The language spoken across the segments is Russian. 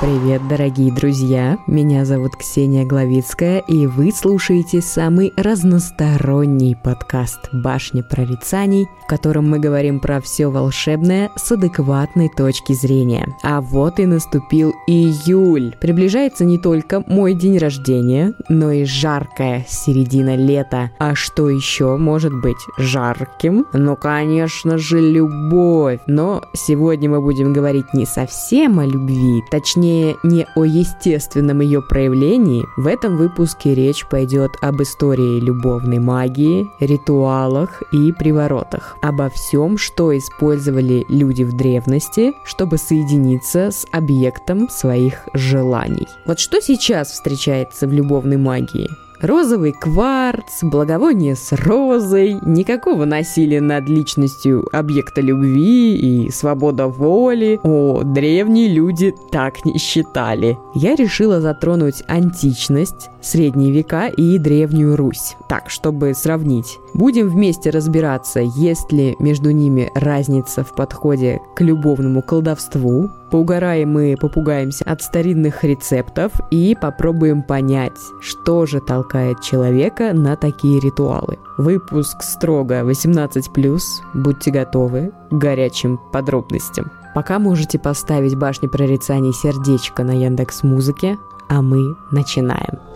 Привет, дорогие друзья! Меня зовут Ксения Главицкая, и вы слушаете самый разносторонний подкаст «Башня прорицаний», в котором мы говорим про все волшебное с адекватной точки зрения. А вот и наступил июль. Приближается не только мой день рождения, но и жаркая середина лета. А что еще может быть жарким? Ну, конечно же, любовь. Но сегодня мы будем говорить не совсем о любви, точнее не о естественном ее проявлении, в этом выпуске речь пойдет об истории любовной магии, ритуалах и приворотах, обо всем, что использовали люди в древности, чтобы соединиться с объектом своих желаний. Вот что сейчас встречается в любовной магии? Розовый кварц, благовоние с розой, никакого насилия над личностью объекта любви и свобода воли. О, древние люди так не считали. Я решила затронуть античность, средние века и древнюю Русь. Так, чтобы сравнить. Будем вместе разбираться, есть ли между ними разница в подходе к любовному колдовству, Поугараем и попугаемся от старинных рецептов и попробуем понять, что же толкает человека на такие ритуалы. Выпуск строго 18+, будьте готовы к горячим подробностям. Пока можете поставить башни прорицаний сердечко на Яндекс Музыке, а мы начинаем.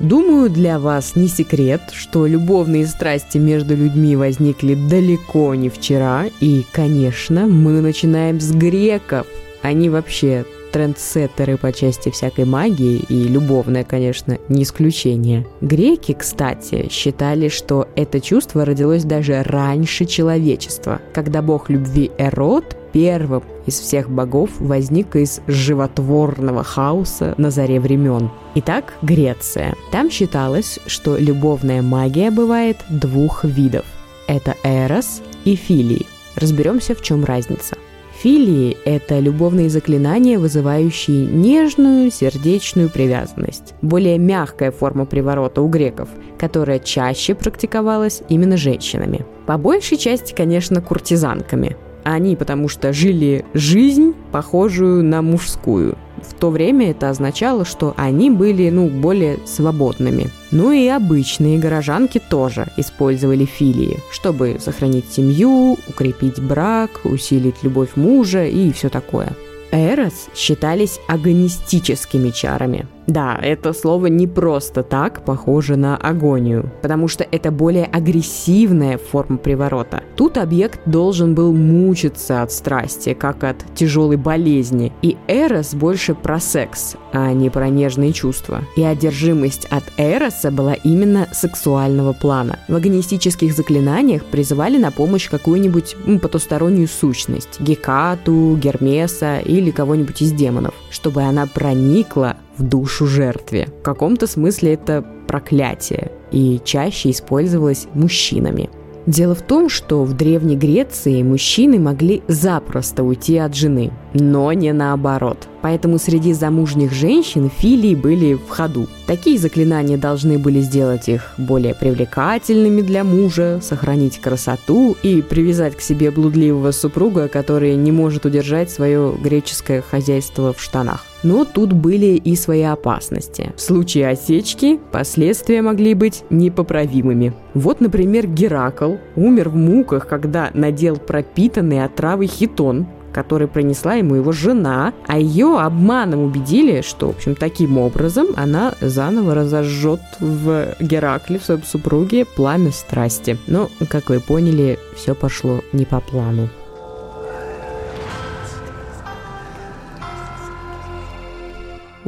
Думаю, для вас не секрет, что любовные страсти между людьми возникли далеко не вчера, и, конечно, мы начинаем с греков. Они вообще трендсеттеры по части всякой магии, и любовная, конечно, не исключение. Греки, кстати, считали, что это чувство родилось даже раньше человечества, когда бог любви Эрот первым из всех богов возник из животворного хаоса на заре времен. Итак, Греция. Там считалось, что любовная магия бывает двух видов. Это эрос и филии. Разберемся, в чем разница. Филии – это любовные заклинания, вызывающие нежную сердечную привязанность. Более мягкая форма приворота у греков, которая чаще практиковалась именно женщинами. По большей части, конечно, куртизанками – они потому что жили жизнь, похожую на мужскую. В то время это означало, что они были, ну, более свободными. Ну и обычные горожанки тоже использовали филии, чтобы сохранить семью, укрепить брак, усилить любовь мужа и все такое. Эрос считались агонистическими чарами – да, это слово не просто так похоже на агонию, потому что это более агрессивная форма приворота. Тут объект должен был мучиться от страсти, как от тяжелой болезни. И Эрос больше про секс, а не про нежные чувства. И одержимость от Эроса была именно сексуального плана. В агонистических заклинаниях призывали на помощь какую-нибудь потустороннюю сущность, Гекату, Гермеса или кого-нибудь из демонов, чтобы она проникла в душу жертве. В каком-то смысле это проклятие и чаще использовалось мужчинами. Дело в том, что в Древней Греции мужчины могли запросто уйти от жены, но не наоборот. Поэтому среди замужних женщин филии были в ходу. Такие заклинания должны были сделать их более привлекательными для мужа, сохранить красоту и привязать к себе блудливого супруга, который не может удержать свое греческое хозяйство в штанах. Но тут были и свои опасности. В случае осечки последствия могли быть непоправимыми. Вот, например, Геракл умер в муках, когда надел пропитанный отравой хитон, который принесла ему его жена, а ее обманом убедили, что, в общем, таким образом она заново разожжет в Геракле, в своем супруге, пламя страсти. Но, как вы поняли, все пошло не по плану.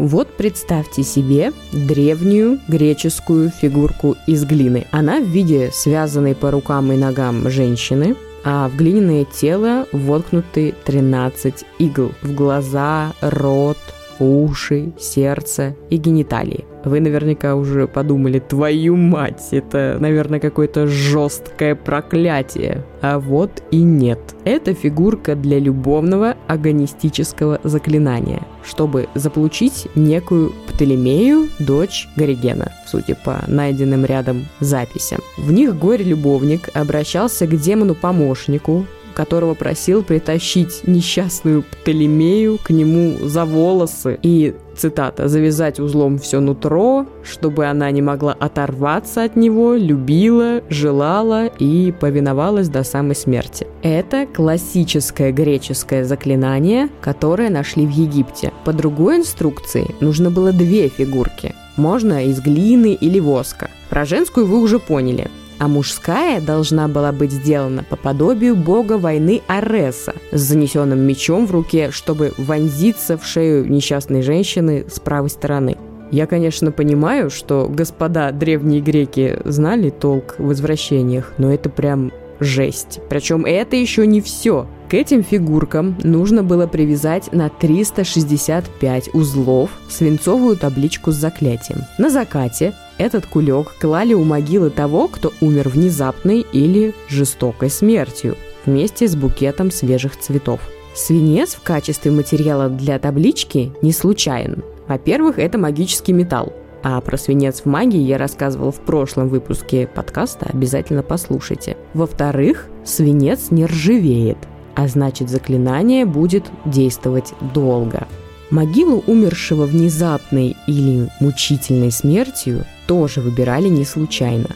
Вот представьте себе древнюю греческую фигурку из глины. Она в виде связанной по рукам и ногам женщины, а в глиняное тело воткнуты 13 игл в глаза, рот, уши, сердце и гениталии. Вы наверняка уже подумали, твою мать, это, наверное, какое-то жесткое проклятие. А вот и нет. Это фигурка для любовного агонистического заклинания, чтобы заполучить некую Птолемею, дочь Горигена, судя по найденным рядом записям. В них горе-любовник обращался к демону-помощнику, которого просил притащить несчастную Птолемею к нему за волосы и, цитата, «завязать узлом все нутро, чтобы она не могла оторваться от него, любила, желала и повиновалась до самой смерти». Это классическое греческое заклинание, которое нашли в Египте. По другой инструкции нужно было две фигурки. Можно из глины или воска. Про женскую вы уже поняли а мужская должна была быть сделана по подобию бога войны Ареса с занесенным мечом в руке, чтобы вонзиться в шею несчастной женщины с правой стороны. Я, конечно, понимаю, что господа древние греки знали толк в возвращениях, но это прям жесть. Причем это еще не все. К этим фигуркам нужно было привязать на 365 узлов свинцовую табличку с заклятием. На закате этот кулек клали у могилы того, кто умер внезапной или жестокой смертью, вместе с букетом свежих цветов. Свинец в качестве материала для таблички не случайен. Во-первых, это магический металл. А про свинец в магии я рассказывал в прошлом выпуске подкаста, обязательно послушайте. Во-вторых, свинец не ржавеет, а значит заклинание будет действовать долго. Могилу умершего внезапной или мучительной смертью тоже выбирали не случайно.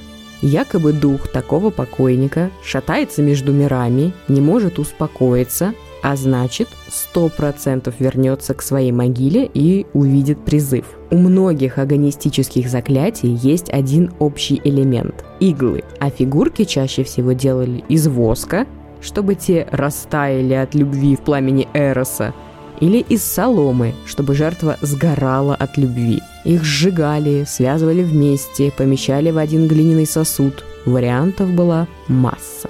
Якобы дух такого покойника шатается между мирами, не может успокоиться, а значит, сто процентов вернется к своей могиле и увидит призыв. У многих агонистических заклятий есть один общий элемент – иглы, а фигурки чаще всего делали из воска, чтобы те растаяли от любви в пламени Эроса, или из соломы, чтобы жертва сгорала от любви. Их сжигали, связывали вместе, помещали в один глиняный сосуд. Вариантов была масса.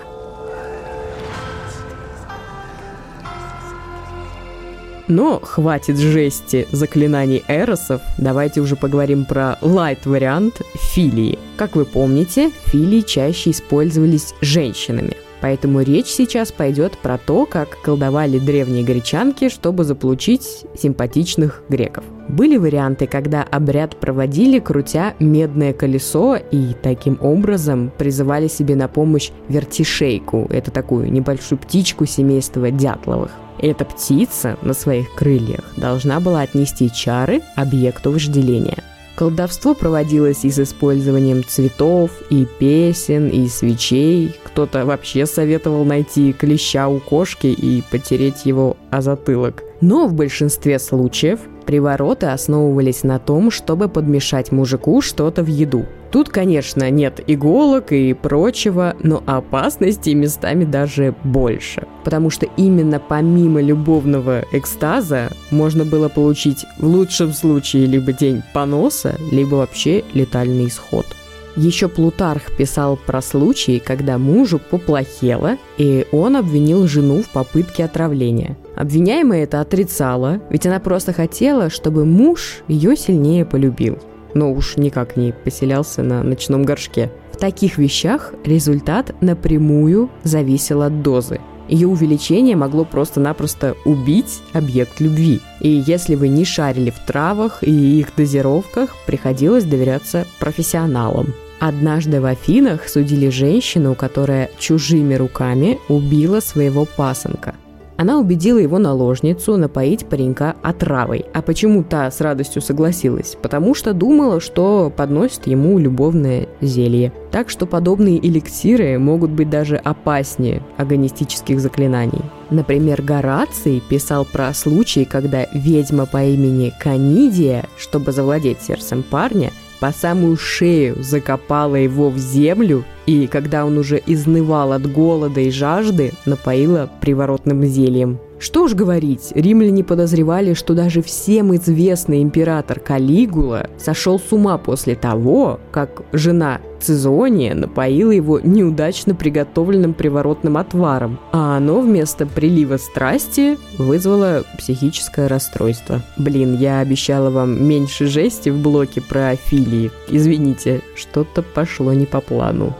Но хватит жести заклинаний эросов, давайте уже поговорим про лайт-вариант филии. Как вы помните, филии чаще использовались женщинами. Поэтому речь сейчас пойдет про то, как колдовали древние гречанки, чтобы заполучить симпатичных греков. Были варианты, когда обряд проводили, крутя медное колесо, и таким образом призывали себе на помощь вертишейку. Это такую небольшую птичку семейства дятловых. Эта птица на своих крыльях должна была отнести чары объекту вожделения – Колдовство проводилось и с использованием цветов, и песен, и свечей. Кто-то вообще советовал найти клеща у кошки и потереть его о затылок. Но в большинстве случаев привороты основывались на том, чтобы подмешать мужику что-то в еду. Тут, конечно, нет иголок и прочего, но опасности местами даже больше. Потому что именно помимо любовного экстаза можно было получить в лучшем случае либо день поноса, либо вообще летальный исход. Еще Плутарх писал про случай, когда мужу поплохело, и он обвинил жену в попытке отравления. Обвиняемая это отрицала, ведь она просто хотела, чтобы муж ее сильнее полюбил но уж никак не поселялся на ночном горшке. В таких вещах результат напрямую зависел от дозы. Ее увеличение могло просто-напросто убить объект любви. И если вы не шарили в травах и их дозировках, приходилось доверяться профессионалам. Однажды в Афинах судили женщину, которая чужими руками убила своего пасынка – она убедила его наложницу напоить паренька отравой. А почему та с радостью согласилась? Потому что думала, что подносит ему любовное зелье. Так что подобные эликсиры могут быть даже опаснее агонистических заклинаний. Например, Гораций писал про случай, когда ведьма по имени Канидия, чтобы завладеть сердцем парня, по самую шею закопала его в землю и, когда он уже изнывал от голода и жажды, напоила приворотным зельем. Что уж говорить, римляне подозревали, что даже всем известный император Калигула сошел с ума после того, как жена Цезония напоила его неудачно приготовленным приворотным отваром, а оно вместо прилива страсти вызвало психическое расстройство. Блин, я обещала вам меньше жести в блоке про афилии. Извините, что-то пошло не по плану.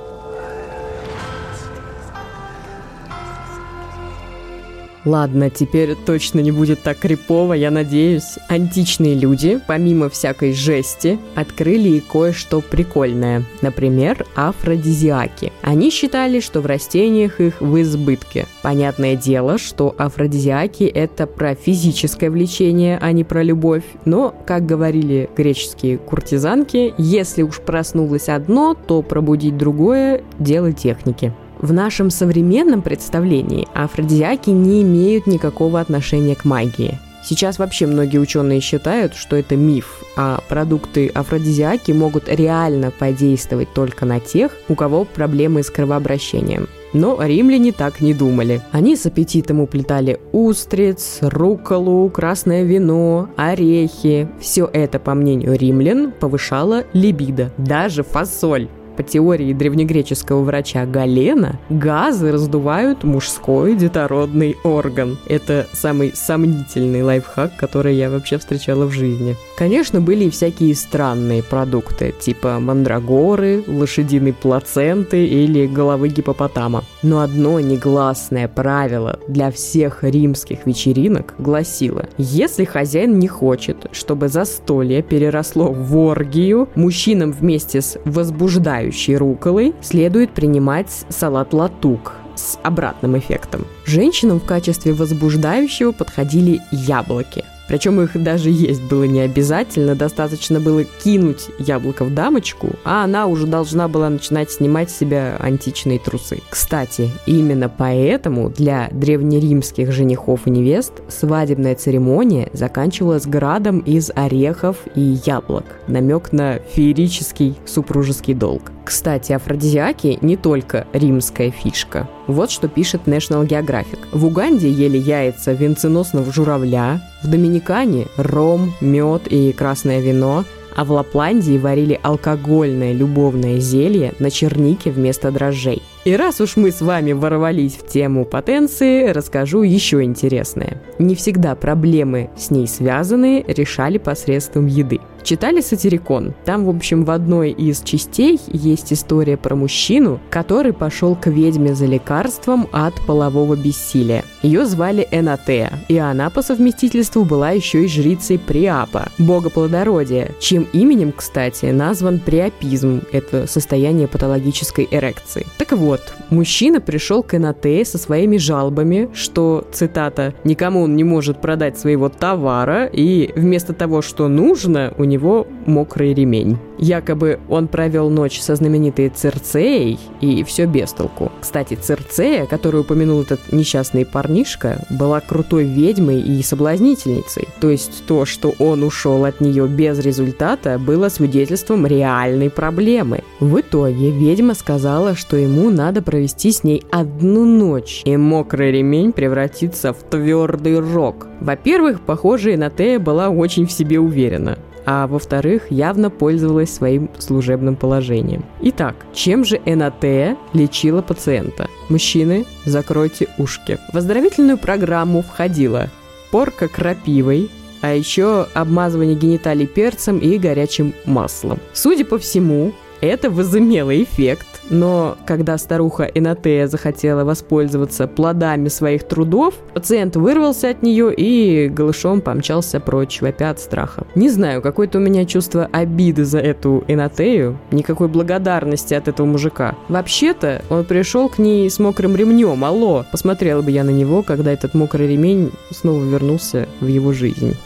Ладно, теперь точно не будет так крипово, я надеюсь. Античные люди, помимо всякой жести, открыли и кое-что прикольное. Например, афродизиаки. Они считали, что в растениях их в избытке. Понятное дело, что афродизиаки – это про физическое влечение, а не про любовь. Но, как говорили греческие куртизанки, если уж проснулось одно, то пробудить другое – дело техники. В нашем современном представлении афродизиаки не имеют никакого отношения к магии. Сейчас вообще многие ученые считают, что это миф, а продукты афродизиаки могут реально подействовать только на тех, у кого проблемы с кровообращением. Но римляне так не думали. Они с аппетитом уплетали устриц, руколу, красное вино, орехи. Все это, по мнению римлян, повышало либидо. Даже фасоль. По теории древнегреческого врача Галена, газы раздувают мужской детородный орган. Это самый сомнительный лайфхак, который я вообще встречала в жизни. Конечно, были и всякие странные продукты, типа мандрагоры, лошадиной плаценты или головы гипопотама. Но одно негласное правило для всех римских вечеринок гласило, если хозяин не хочет, чтобы застолье переросло в оргию, мужчинам вместе с возбуждающим отдыхающей руколой следует принимать салат латук с обратным эффектом. Женщинам в качестве возбуждающего подходили яблоки – причем их даже есть было не обязательно, достаточно было кинуть яблоко в дамочку, а она уже должна была начинать снимать с себя античные трусы. Кстати, именно поэтому для древнеримских женихов и невест свадебная церемония заканчивалась градом из орехов и яблок. Намек на феерический супружеский долг. Кстати, афродизиаки не только римская фишка. Вот что пишет National Geographic. В Уганде ели яйца венценосного журавля, в Доминикане – ром, мед и красное вино, а в Лапландии варили алкогольное любовное зелье на чернике вместо дрожжей. И раз уж мы с вами ворвались в тему потенции, расскажу еще интересное. Не всегда проблемы с ней связанные решали посредством еды. Читали «Сатирикон»? Там, в общем, в одной из частей есть история про мужчину, который пошел к ведьме за лекарством от полового бессилия. Ее звали Энатея, и она по совместительству была еще и жрицей Приапа, бога плодородия, чьим именем, кстати, назван приапизм, это состояние патологической эрекции. Так вот, мужчина пришел к Энатее со своими жалобами, что, цитата, «никому он не может продать своего товара, и вместо того, что нужно, у него него мокрый ремень. Якобы он провел ночь со знаменитой Церцеей, и все без толку. Кстати, Церцея, которую упомянул этот несчастный парнишка, была крутой ведьмой и соблазнительницей. То есть то, что он ушел от нее без результата, было свидетельством реальной проблемы. В итоге ведьма сказала, что ему надо провести с ней одну ночь, и мокрый ремень превратится в твердый рог. Во-первых, похоже, Инатея была очень в себе уверена а во-вторых, явно пользовалась своим служебным положением. Итак, чем же НАТ лечила пациента? Мужчины, закройте ушки. В оздоровительную программу входила порка крапивой, а еще обмазывание гениталий перцем и горячим маслом. Судя по всему, это возымело эффект, но когда старуха Энатея захотела воспользоваться плодами своих трудов, пациент вырвался от нее и голышом помчался прочь, вопя от страха. Не знаю, какое-то у меня чувство обиды за эту Энатею, никакой благодарности от этого мужика. Вообще-то он пришел к ней с мокрым ремнем, алло, посмотрела бы я на него, когда этот мокрый ремень снова вернулся в его жизнь.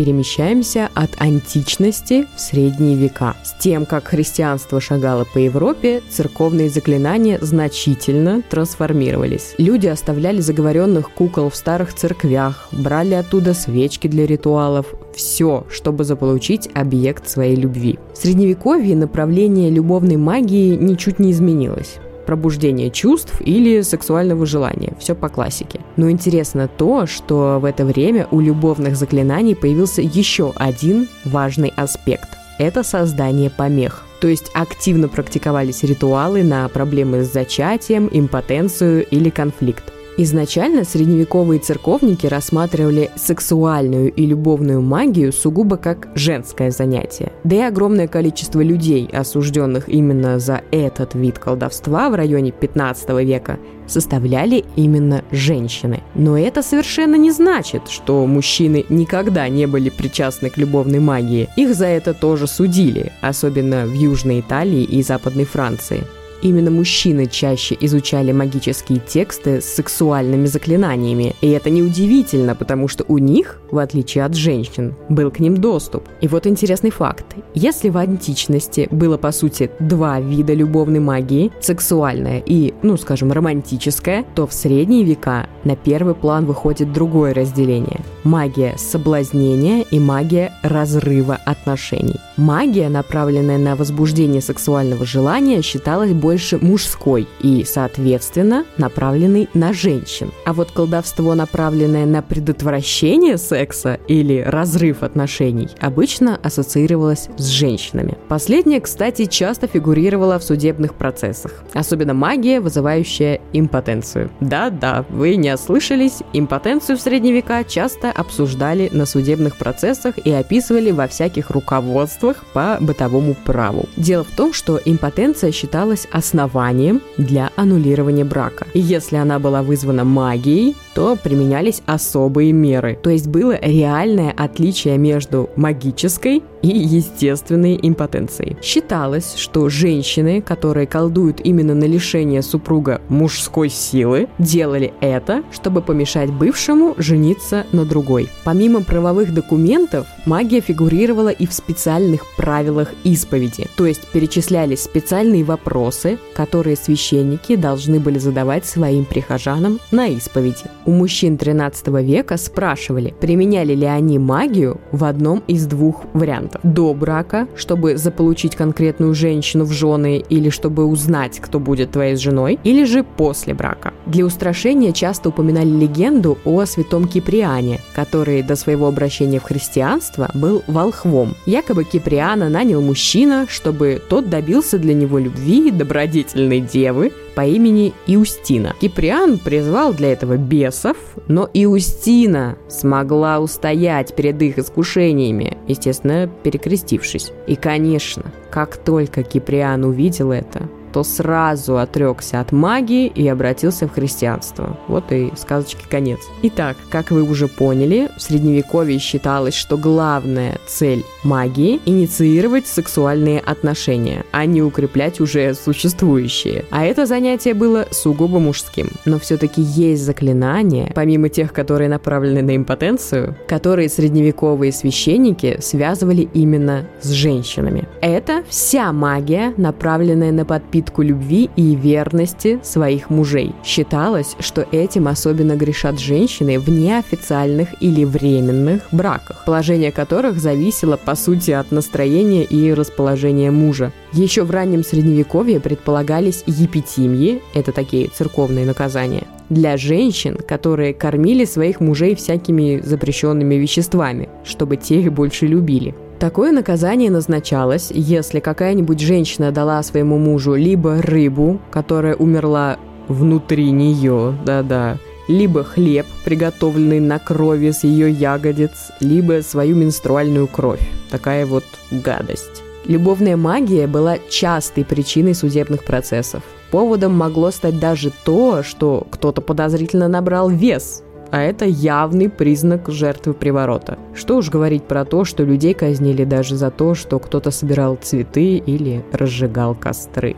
Перемещаемся от античности в средние века. С тем, как христианство шагало по Европе, церковные заклинания значительно трансформировались. Люди оставляли заговоренных кукол в старых церквях, брали оттуда свечки для ритуалов, все, чтобы заполучить объект своей любви. В средневековье направление любовной магии ничуть не изменилось пробуждение чувств или сексуального желания. Все по классике. Но интересно то, что в это время у любовных заклинаний появился еще один важный аспект. Это создание помех. То есть активно практиковались ритуалы на проблемы с зачатием, импотенцию или конфликт. Изначально средневековые церковники рассматривали сексуальную и любовную магию сугубо как женское занятие. Да и огромное количество людей, осужденных именно за этот вид колдовства в районе 15 века, составляли именно женщины. Но это совершенно не значит, что мужчины никогда не были причастны к любовной магии. Их за это тоже судили, особенно в Южной Италии и Западной Франции. Именно мужчины чаще изучали магические тексты с сексуальными заклинаниями. И это неудивительно, потому что у них, в отличие от женщин, был к ним доступ. И вот интересный факт. Если в античности было, по сути, два вида любовной магии, сексуальная и, ну, скажем, романтическая, то в средние века на первый план выходит другое разделение – магия соблазнения и магия разрыва отношений. Магия, направленная на возбуждение сексуального желания, считалась больше мужской и, соответственно, направленной на женщин. А вот колдовство, направленное на предотвращение секса или разрыв отношений, обычно ассоциировалось с женщинами. Последнее, кстати, часто фигурировало в судебных процессах. Особенно магия, вызывающая импотенцию. Да-да, вы не ослышались, импотенцию в средние века часто обсуждали на судебных процессах и описывали во всяких руководствах по бытовому праву. Дело в том, что импотенция считалась основанием для аннулирования брака. Если она была вызвана магией, то применялись особые меры. То есть было реальное отличие между магической и естественной импотенцией. Считалось, что женщины, которые колдуют именно на лишение супруга мужской силы, делали это, чтобы помешать бывшему жениться на другой. Помимо правовых документов, магия фигурировала и в специальных правилах исповеди. То есть перечислялись специальные вопросы, которые священники должны были задавать своим прихожанам на исповеди. У мужчин 13 века спрашивали, применяли ли они магию в одном из двух вариантов. До брака, чтобы заполучить конкретную женщину в жены или чтобы узнать, кто будет твоей женой, или же после брака. Для устрашения часто упоминали легенду о святом Киприане, который до своего обращения в христианство был волхвом. Якобы Киприана нанял мужчина, чтобы тот добился для него любви добродетельной девы, по имени Иустина. Киприан призвал для этого бесов, но Иустина смогла устоять перед их искушениями, естественно, перекрестившись. И, конечно, как только Киприан увидел это, то сразу отрекся от магии и обратился в христианство. Вот и сказочки конец. Итак, как вы уже поняли, в средневековье считалось, что главная цель магии – инициировать сексуальные отношения, а не укреплять уже существующие. А это занятие было сугубо мужским. Но все-таки есть заклинания, помимо тех, которые направлены на импотенцию, которые средневековые священники связывали именно с женщинами. Это вся магия, направленная на подпитку подпитку любви и верности своих мужей. Считалось, что этим особенно грешат женщины в неофициальных или временных браках, положение которых зависело по сути от настроения и расположения мужа. Еще в раннем средневековье предполагались епитимии, это такие церковные наказания, для женщин, которые кормили своих мужей всякими запрещенными веществами, чтобы те их больше любили. Такое наказание назначалось, если какая-нибудь женщина дала своему мужу либо рыбу, которая умерла внутри нее, да-да, либо хлеб, приготовленный на крови с ее ягодиц, либо свою менструальную кровь. Такая вот гадость. Любовная магия была частой причиной судебных процессов. Поводом могло стать даже то, что кто-то подозрительно набрал вес, а это явный признак жертвы приворота. Что уж говорить про то, что людей казнили даже за то, что кто-то собирал цветы или разжигал костры.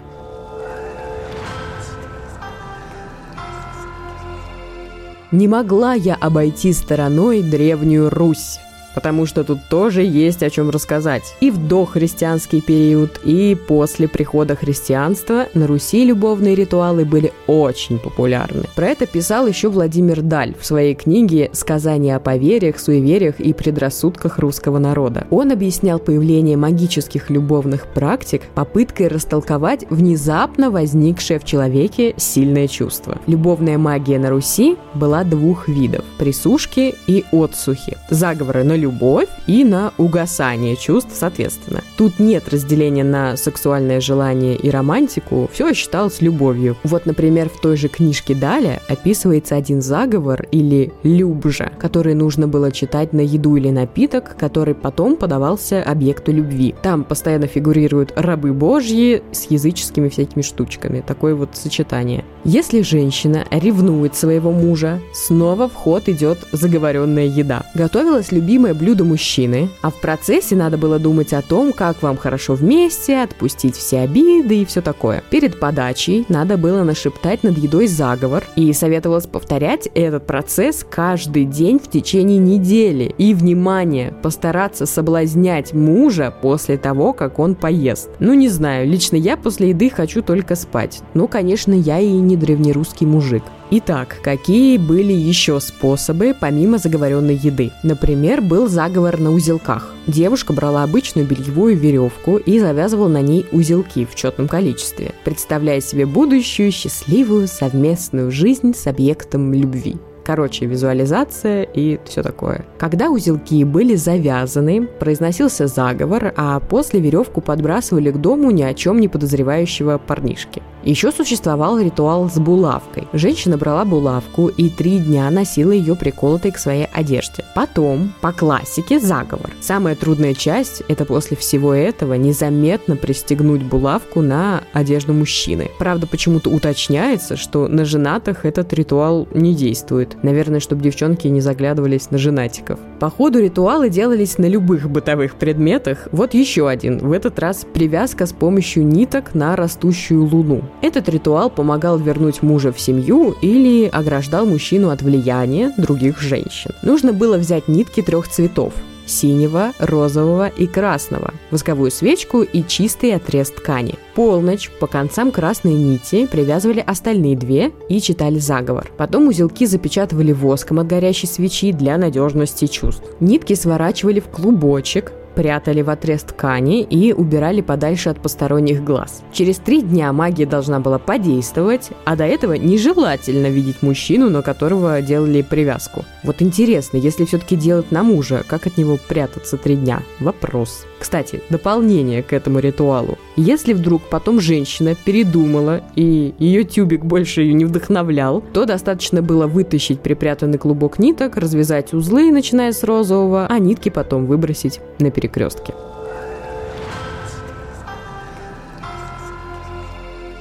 Не могла я обойти стороной древнюю Русь. Потому что тут тоже есть о чем рассказать. И в дохристианский период, и после прихода христианства на Руси любовные ритуалы были очень популярны. Про это писал еще Владимир Даль в своей книге «Сказания о поверьях, суевериях и предрассудках русского народа». Он объяснял появление магических любовных практик попыткой растолковать внезапно возникшее в человеке сильное чувство. Любовная магия на Руси была двух видов – присушки и отсухи. Заговоры на любовь и на угасание чувств соответственно. Тут нет разделения на сексуальное желание и романтику, все считалось любовью. Вот, например, в той же книжке Даля описывается один заговор или любжа, который нужно было читать на еду или напиток, который потом подавался объекту любви. Там постоянно фигурируют рабы божьи с языческими всякими штучками. Такое вот сочетание. Если женщина ревнует своего мужа, снова в ход идет заговоренная еда. Готовилось любимое блюдо мужчины, а в процессе надо было думать о том, как вам хорошо вместе, отпустить все обиды и все такое. Перед подачей надо было нашептать над едой заговор, и советовалось повторять этот процесс каждый день в течение недели. И, внимание, постараться соблазнять мужа после того, как он поест. Ну, не знаю, лично я после еды хочу только спать. Ну, конечно, я и не древнерусский мужик. Итак, какие были еще способы помимо заговоренной еды? Например, был заговор на узелках. Девушка брала обычную бельевую веревку и завязывала на ней узелки в четном количестве, представляя себе будущую счастливую совместную жизнь с объектом любви. Короче, визуализация и все такое. Когда узелки были завязаны, произносился заговор, а после веревку подбрасывали к дому ни о чем не подозревающего парнишки. Еще существовал ритуал с булавкой. Женщина брала булавку и три дня носила ее приколотой к своей одежде. Потом, по классике, заговор. Самая трудная часть – это после всего этого незаметно пристегнуть булавку на одежду мужчины. Правда, почему-то уточняется, что на женатых этот ритуал не действует. Наверное, чтобы девчонки не заглядывались на женатиков. По ходу ритуалы делались на любых бытовых предметах. Вот еще один. В этот раз привязка с помощью ниток на растущую луну. Этот ритуал помогал вернуть мужа в семью или ограждал мужчину от влияния других женщин. Нужно было взять нитки трех цветов синего, розового и красного, восковую свечку и чистый отрез ткани. Полночь по концам красной нити привязывали остальные две и читали заговор. Потом узелки запечатывали воском от горящей свечи для надежности чувств. Нитки сворачивали в клубочек, прятали в отрез ткани и убирали подальше от посторонних глаз. Через три дня магия должна была подействовать, а до этого нежелательно видеть мужчину, на которого делали привязку. Вот интересно, если все-таки делать на мужа, как от него прятаться три дня? Вопрос. Кстати, дополнение к этому ритуалу. Если вдруг потом женщина передумала и ее тюбик больше ее не вдохновлял, то достаточно было вытащить припрятанный клубок ниток, развязать узлы, начиная с розового, а нитки потом выбросить на перекрестке.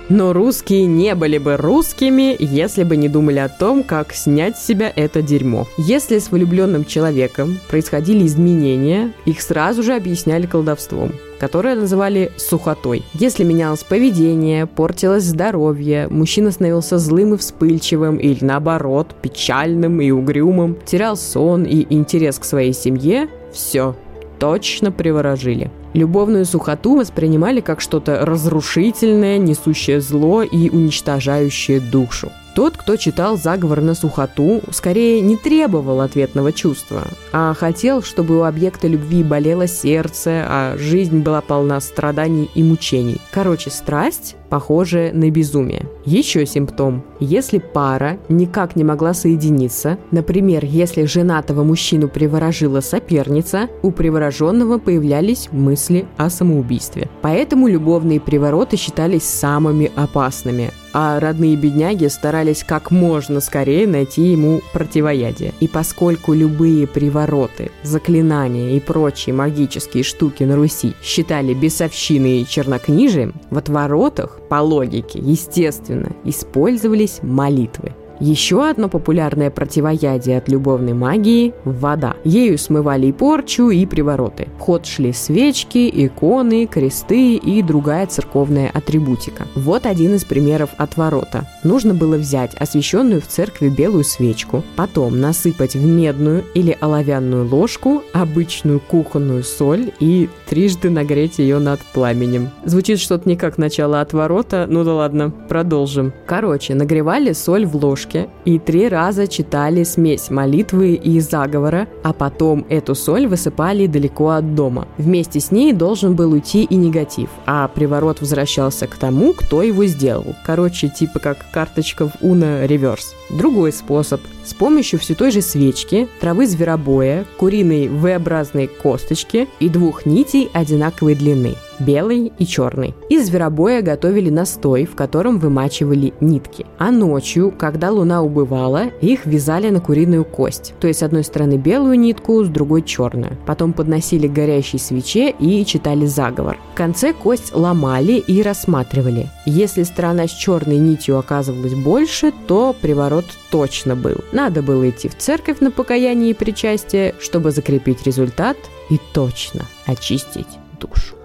Но русские не были бы русскими, если бы не думали о том, как снять с себя это дерьмо. Если с влюбленным человеком происходили изменения, их сразу же объясняли колдовством которое называли сухотой. Если менялось поведение, портилось здоровье, мужчина становился злым и вспыльчивым или наоборот, печальным и угрюмым, терял сон и интерес к своей семье, все, точно приворожили. Любовную сухоту воспринимали как что-то разрушительное, несущее зло и уничтожающее душу. Тот, кто читал заговор на сухоту, скорее не требовал ответного чувства, а хотел, чтобы у объекта любви болело сердце, а жизнь была полна страданий и мучений. Короче, страсть похожее на безумие. Еще симптом. Если пара никак не могла соединиться, например, если женатого мужчину приворожила соперница, у привороженного появлялись мысли о самоубийстве. Поэтому любовные привороты считались самыми опасными, а родные бедняги старались как можно скорее найти ему противоядие. И поскольку любые привороты, заклинания и прочие магические штуки на Руси считали бесовщиной и чернокнижием, в отворотах, по логике, естественно, использовались молитвы. Еще одно популярное противоядие от любовной магии – вода. Ею смывали и порчу, и привороты. В ход шли свечки, иконы, кресты и другая церковная атрибутика. Вот один из примеров отворота. Нужно было взять освященную в церкви белую свечку, потом насыпать в медную или оловянную ложку обычную кухонную соль и трижды нагреть ее над пламенем. Звучит что-то не как начало отворота, ну да ладно, продолжим. Короче, нагревали соль в ложке и три раза читали смесь молитвы и заговора, а потом эту соль высыпали далеко от дома. Вместе с ней должен был уйти и негатив, а приворот возвращался к тому, кто его сделал. Короче, типа как карточка в Уна реверс. Другой способ. С помощью все той же свечки, травы зверобоя, куриной V-образной косточки и двух нитей одинаковой длины – белый и черный. Из зверобоя готовили настой, в котором вымачивали нитки. А ночью, когда луна убывала, их вязали на куриную кость. То есть с одной стороны белую нитку, с другой черную. Потом подносили к горящей свече и читали заговор. В конце кость ломали и рассматривали. Если сторона с черной нитью оказывалась больше, то приворот точно был. Надо было идти в церковь на покаяние и причастие, чтобы закрепить результат и точно очистить душу.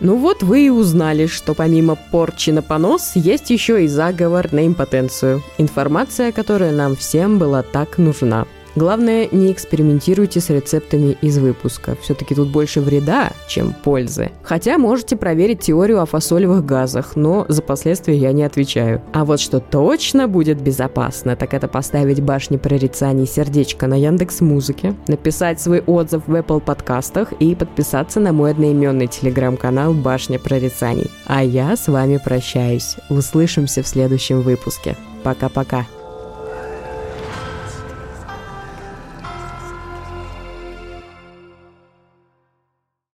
Ну вот вы и узнали, что помимо порчи на понос есть еще и заговор на импотенцию. Информация, которая нам всем была так нужна. Главное, не экспериментируйте с рецептами из выпуска. Все-таки тут больше вреда, чем пользы. Хотя можете проверить теорию о фасолевых газах, но за последствия я не отвечаю. А вот что точно будет безопасно, так это поставить башни прорицаний сердечко на Яндекс Музыке, написать свой отзыв в Apple подкастах и подписаться на мой одноименный телеграм-канал «Башня прорицаний». А я с вами прощаюсь. Услышимся в следующем выпуске. Пока-пока.